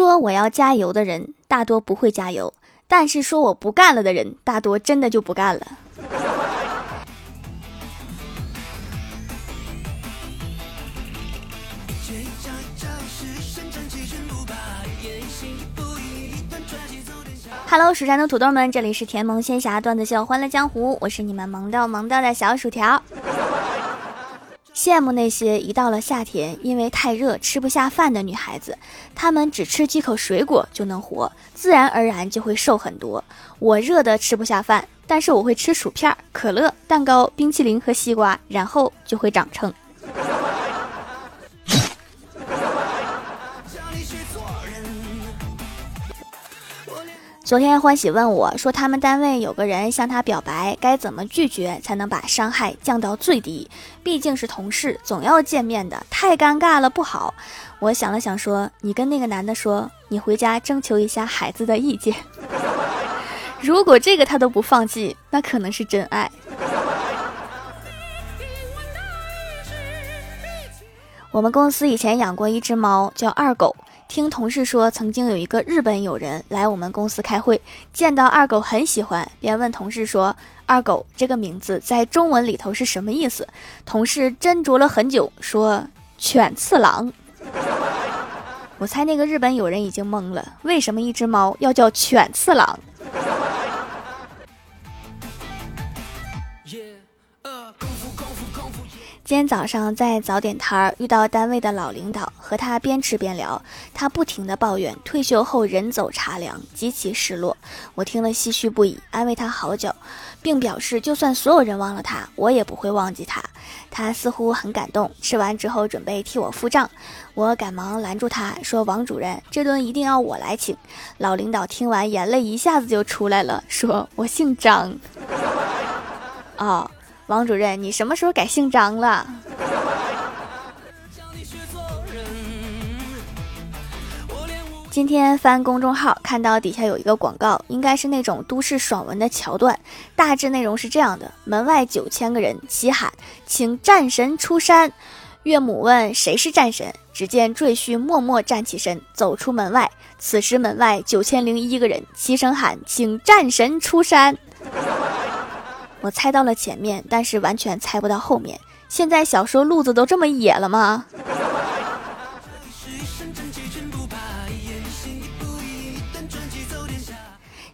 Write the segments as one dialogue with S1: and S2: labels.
S1: 说我要加油的人，大多不会加油；但是说我不干了的人，大多真的就不干了。Hello，蜀山的土豆们，这里是甜萌仙侠段子秀欢乐江湖，我是你们萌到萌到的小薯条。羡慕那些一到了夏天因为太热吃不下饭的女孩子，她们只吃几口水果就能活，自然而然就会瘦很多。我热的吃不下饭，但是我会吃薯片、可乐、蛋糕、冰淇淋和西瓜，然后就会长秤。昨天欢喜问我说：“他们单位有个人向他表白，该怎么拒绝才能把伤害降到最低？毕竟是同事，总要见面的，太尴尬了，不好。”我想了想说：“你跟那个男的说，你回家征求一下孩子的意见。如果这个他都不放弃，那可能是真爱。”我们公司以前养过一只猫，叫二狗。听同事说，曾经有一个日本友人来我们公司开会，见到二狗很喜欢，便问同事说：“二狗这个名字在中文里头是什么意思？”同事斟酌了很久，说：“犬次郎。”我猜那个日本友人已经懵了，为什么一只猫要叫犬次郎？今天早上在早点摊儿遇到单位的老领导，和他边吃边聊，他不停的抱怨退休后人走茶凉，极其失落。我听了唏嘘不已，安慰他好久，并表示就算所有人忘了他，我也不会忘记他。他似乎很感动，吃完之后准备替我付账，我赶忙拦住他说：“王主任，这顿一定要我来请。”老领导听完，眼泪一下子就出来了，说：“我姓张。” 哦。王主任，你什么时候改姓张了？今天翻公众号，看到底下有一个广告，应该是那种都市爽文的桥段。大致内容是这样的：门外九千个人齐喊，请战神出山。岳母问谁是战神，只见赘婿默默站起身，走出门外。此时门外九千零一个人齐声喊，请战神出山。我猜到了前面，但是完全猜不到后面。现在小说路子都这么野了吗？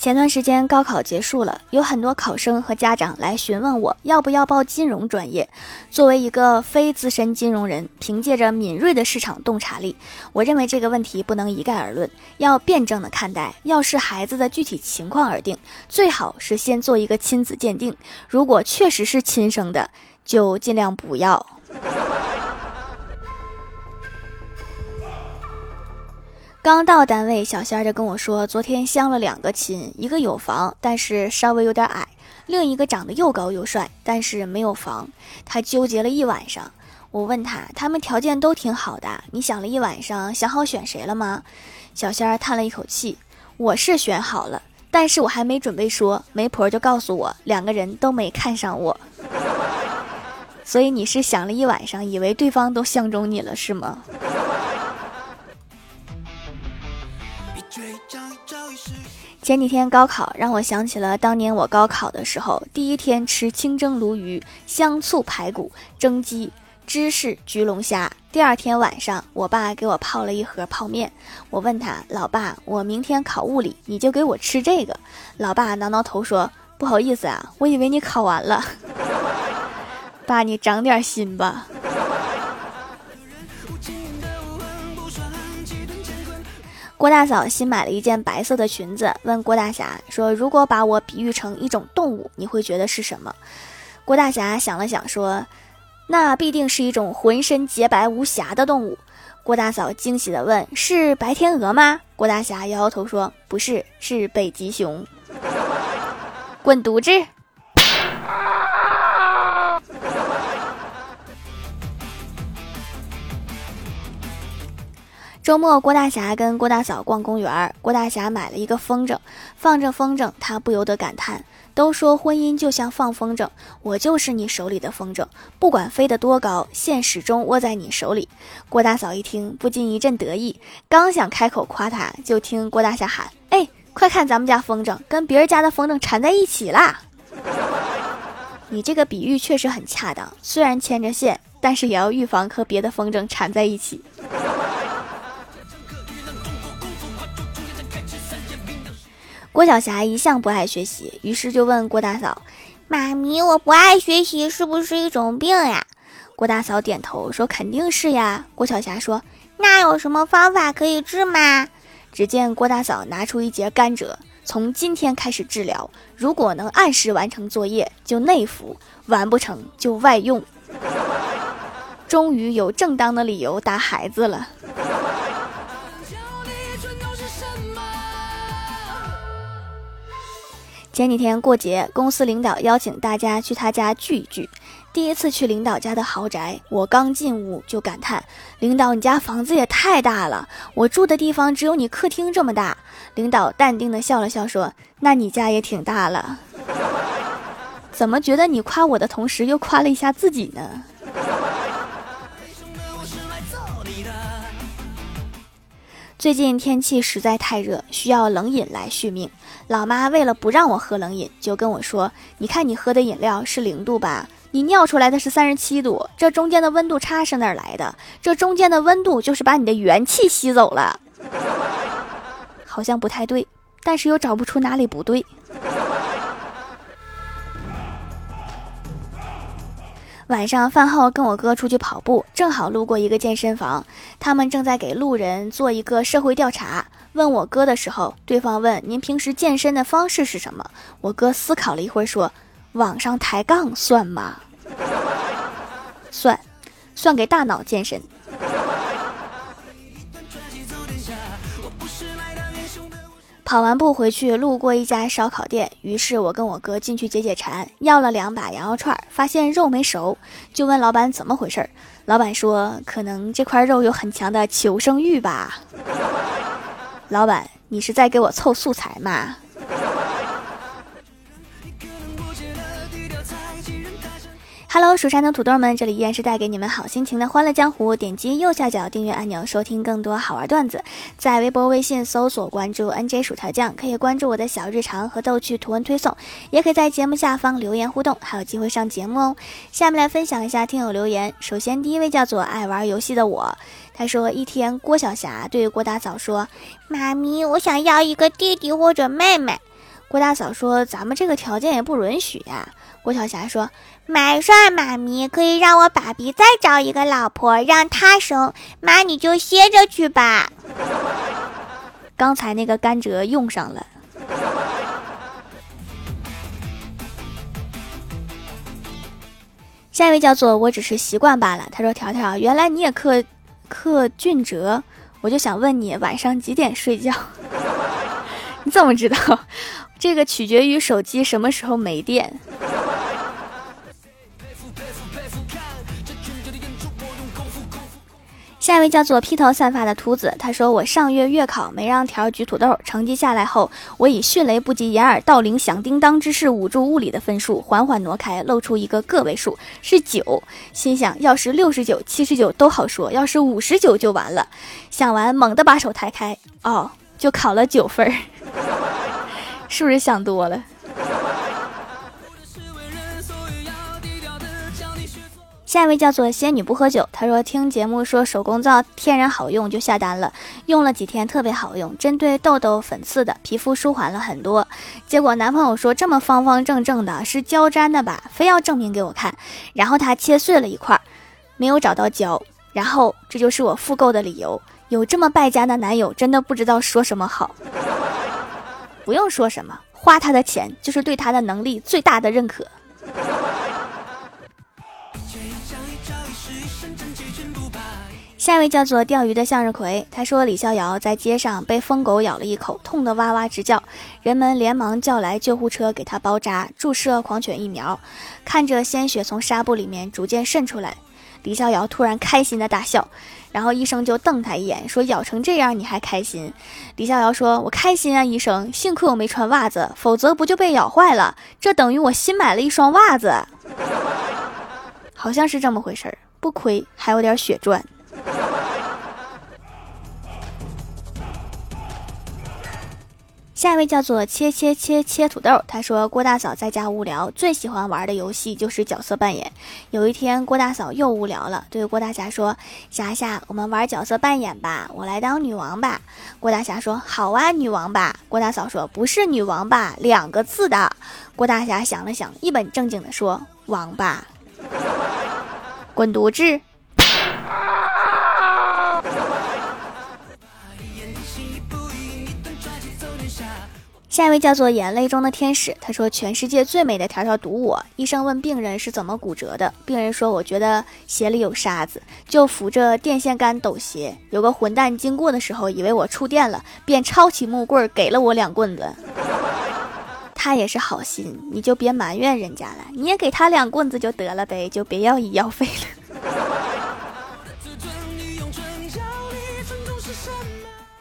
S1: 前段时间高考结束了，有很多考生和家长来询问我要不要报金融专业。作为一个非资深金融人，凭借着敏锐的市场洞察力，我认为这个问题不能一概而论，要辩证的看待，要视孩子的具体情况而定。最好是先做一个亲子鉴定，如果确实是亲生的，就尽量不要。刚到单位，小仙儿就跟我说，昨天相了两个亲，一个有房，但是稍微有点矮；另一个长得又高又帅，但是没有房。他纠结了一晚上。我问他，他们条件都挺好的，你想了一晚上，想好选谁了吗？小仙儿叹了一口气，我是选好了，但是我还没准备说，媒婆就告诉我，两个人都没看上我。所以你是想了一晚上，以为对方都相中你了，是吗？前几天高考让我想起了当年我高考的时候，第一天吃清蒸鲈鱼、香醋排骨、蒸鸡、芝士焗龙虾。第二天晚上，我爸给我泡了一盒泡面。我问他：“老爸，我明天考物理，你就给我吃这个？”老爸挠挠头说：“不好意思啊，我以为你考完了。”爸，你长点心吧。郭大嫂新买了一件白色的裙子，问郭大侠说：“如果把我比喻成一种动物，你会觉得是什么？”郭大侠想了想说：“那必定是一种浑身洁白无瑕的动物。”郭大嫂惊喜地问：“是白天鹅吗？”郭大侠摇摇头说：“不是，是北极熊。”滚犊子！周末，郭大侠跟郭大嫂逛公园，郭大侠买了一个风筝，放着风筝，他不由得感叹：“都说婚姻就像放风筝，我就是你手里的风筝，不管飞得多高，线始终握在你手里。”郭大嫂一听，不禁一阵得意，刚想开口夸他，就听郭大侠喊：“哎，快看咱们家风筝，跟别人家的风筝缠在一起啦！”你这个比喻确实很恰当，虽然牵着线，但是也要预防和别的风筝缠在一起。郭晓霞一向不爱学习，于是就问郭大嫂：“
S2: 妈咪，我不爱学习是不是一种病呀？”
S1: 郭大嫂点头说：“肯定是呀。”郭晓霞说：“
S2: 那有什么方法可以治吗？”
S1: 只见郭大嫂拿出一节甘蔗，从今天开始治疗，如果能按时完成作业就内服，完不成就外用。终于有正当的理由打孩子了。前几天过节，公司领导邀请大家去他家聚一聚。第一次去领导家的豪宅，我刚进屋就感叹：“领导，你家房子也太大了，我住的地方只有你客厅这么大。”领导淡定的笑了笑说：“那你家也挺大了。”怎么觉得你夸我的同时又夸了一下自己呢？最近天气实在太热，需要冷饮来续命。老妈为了不让我喝冷饮，就跟我说：“你看你喝的饮料是零度吧？你尿出来的是三十七度，这中间的温度差是哪儿来的？这中间的温度就是把你的元气吸走了。好像不太对，但是又找不出哪里不对。”晚上饭后跟我哥出去跑步，正好路过一个健身房，他们正在给路人做一个社会调查。问我哥的时候，对方问：“您平时健身的方式是什么？”我哥思考了一会儿说：“网上抬杠算吗？算，算给大脑健身。”跑完步回去，路过一家烧烤店，于是我跟我哥进去解解馋，要了两把羊肉串，发现肉没熟，就问老板怎么回事儿。老板说：“可能这块肉有很强的求生欲吧。”老板，你是在给我凑素材吗？Hello，蜀山的土豆们，这里依然是带给你们好心情的欢乐江湖。点击右下角订阅按钮，收听更多好玩段子。在微博、微信搜索关注 NJ 薯条酱，可以关注我的小日常和逗趣图文推送，也可以在节目下方留言互动，还有机会上节目哦。下面来分享一下听友留言。首先，第一位叫做爱玩游戏的我，他说：一天，郭晓霞对郭大嫂说：“
S2: 妈咪，我想要一个弟弟或者妹妹。”
S1: 郭大嫂说：“咱们这个条件也不允许呀。”郭晓霞说。
S2: 没事，妈咪可以让我爸比再找一个老婆，让他生。妈，你就歇着去吧。
S1: 刚才那个甘蔗用上了。下一位叫做我只是习惯罢了。他说：“条条，原来你也克克俊哲，我就想问你晚上几点睡觉？你怎么知道？这个取决于手机什么时候没电。”下一位叫做披头散发的秃子，他说：“我上月月考没让条举土豆，成绩下来后，我以迅雷不及掩耳盗铃响叮当之势捂住物理的分数，缓缓挪开，露出一个个位数，是九。心想，要是六十九、七十九都好说，要是五十九就完了。想完，猛地把手抬开，哦，就考了九分，是不是想多了？”下一位叫做仙女不喝酒，她说听节目说手工皂天然好用，就下单了，用了几天特别好用，针对痘痘粉刺的皮肤舒缓了很多。结果男朋友说这么方方正正的是胶粘的吧，非要证明给我看，然后他切碎了一块，没有找到胶，然后这就是我复购的理由。有这么败家的男友，真的不知道说什么好。不用说什么，花他的钱就是对他的能力最大的认可。下一位叫做钓鱼的向日葵，他说李逍遥在街上被疯狗咬了一口，痛得哇哇直叫，人们连忙叫来救护车给他包扎，注射狂犬疫苗。看着鲜血从纱布里面逐渐渗出来，李逍遥突然开心的大笑，然后医生就瞪他一眼，说：“咬成这样你还开心？”李逍遥说：“我开心啊，医生，幸亏我没穿袜子，否则不就被咬坏了？这等于我新买了一双袜子，好像是这么回事儿，不亏还有点血赚。”下一位叫做切切切切土豆，他说郭大嫂在家无聊，最喜欢玩的游戏就是角色扮演。有一天郭大嫂又无聊了，对郭大侠说：“霞霞，我们玩角色扮演吧，我来当女王吧。”郭大侠说：“好啊，女王吧。”郭大嫂说：“不是女王吧，两个字的。”郭大侠想了想，一本正经的说：“王八，滚犊子。”下一位叫做眼泪中的天使，他说全世界最美的条条堵我。医生问病人是怎么骨折的，病人说我觉得鞋里有沙子，就扶着电线杆抖鞋。有个混蛋经过的时候以为我触电了，便抄起木棍给了我两棍子。他也是好心，你就别埋怨人家了，你也给他两棍子就得了呗，就别要医药费了。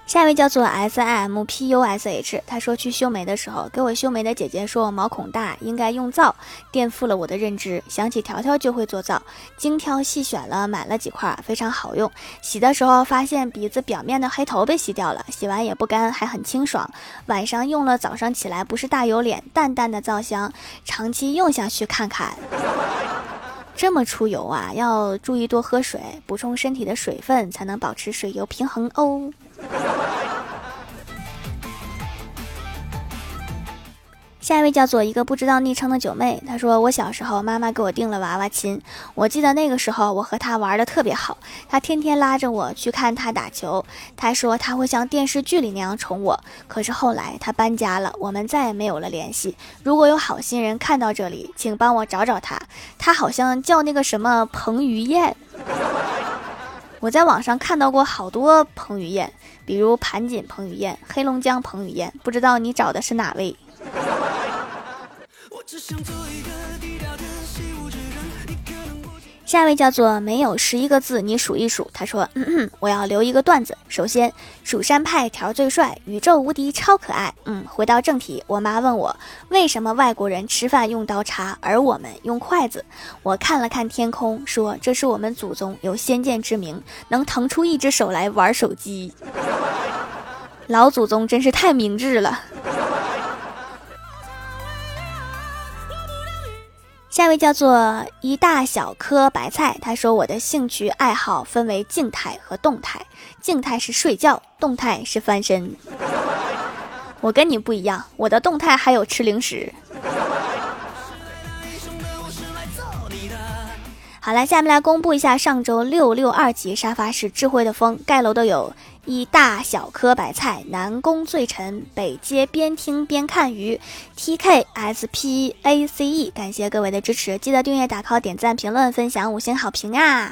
S1: 下一位叫做 S I M P U S H，他说去修眉的时候，给我修眉的姐姐说我毛孔大，应该用皂，颠覆了我的认知。想起条条就会做皂，精挑细选了买了几块，非常好用。洗的时候发现鼻子表面的黑头被洗掉了，洗完也不干，还很清爽。晚上用了，早上起来不是大油脸，淡淡的皂香，长期用下去看看。这么出油啊，要注意多喝水，补充身体的水分，才能保持水油平衡哦。下一位叫做一个不知道昵称的九妹，她说：“我小时候妈妈给我订了娃娃亲，我记得那个时候我和她玩的特别好，她天天拉着我去看她打球，她说她会像电视剧里那样宠我。可是后来她搬家了，我们再也没有了联系。如果有好心人看到这里，请帮我找找她，她好像叫那个什么彭于晏。我在网上看到过好多彭于晏，比如盘锦彭于晏、黑龙江彭于晏，不知道你找的是哪位？”下一位叫做没有十一个字，你数一数。他说：“嗯嗯我要留一个段子。首先，蜀山派条最帅，宇宙无敌，超可爱。嗯，回到正题，我妈问我为什么外国人吃饭用刀叉，而我们用筷子。我看了看天空，说这是我们祖宗有先见之明，能腾出一只手来玩手机。老祖宗真是太明智了。”下一位叫做一大小颗白菜，他说我的兴趣爱好分为静态和动态，静态是睡觉，动态是翻身。我跟你不一样，我的动态还有吃零食。好了，下面来公布一下上周六六二级沙发是智慧的风盖楼的有。一大小颗白菜，南宫最沉，北街边听边看鱼，T K S P A C E，感谢各位的支持，记得订阅、打 call、点赞、评论、分享、五星好评啊！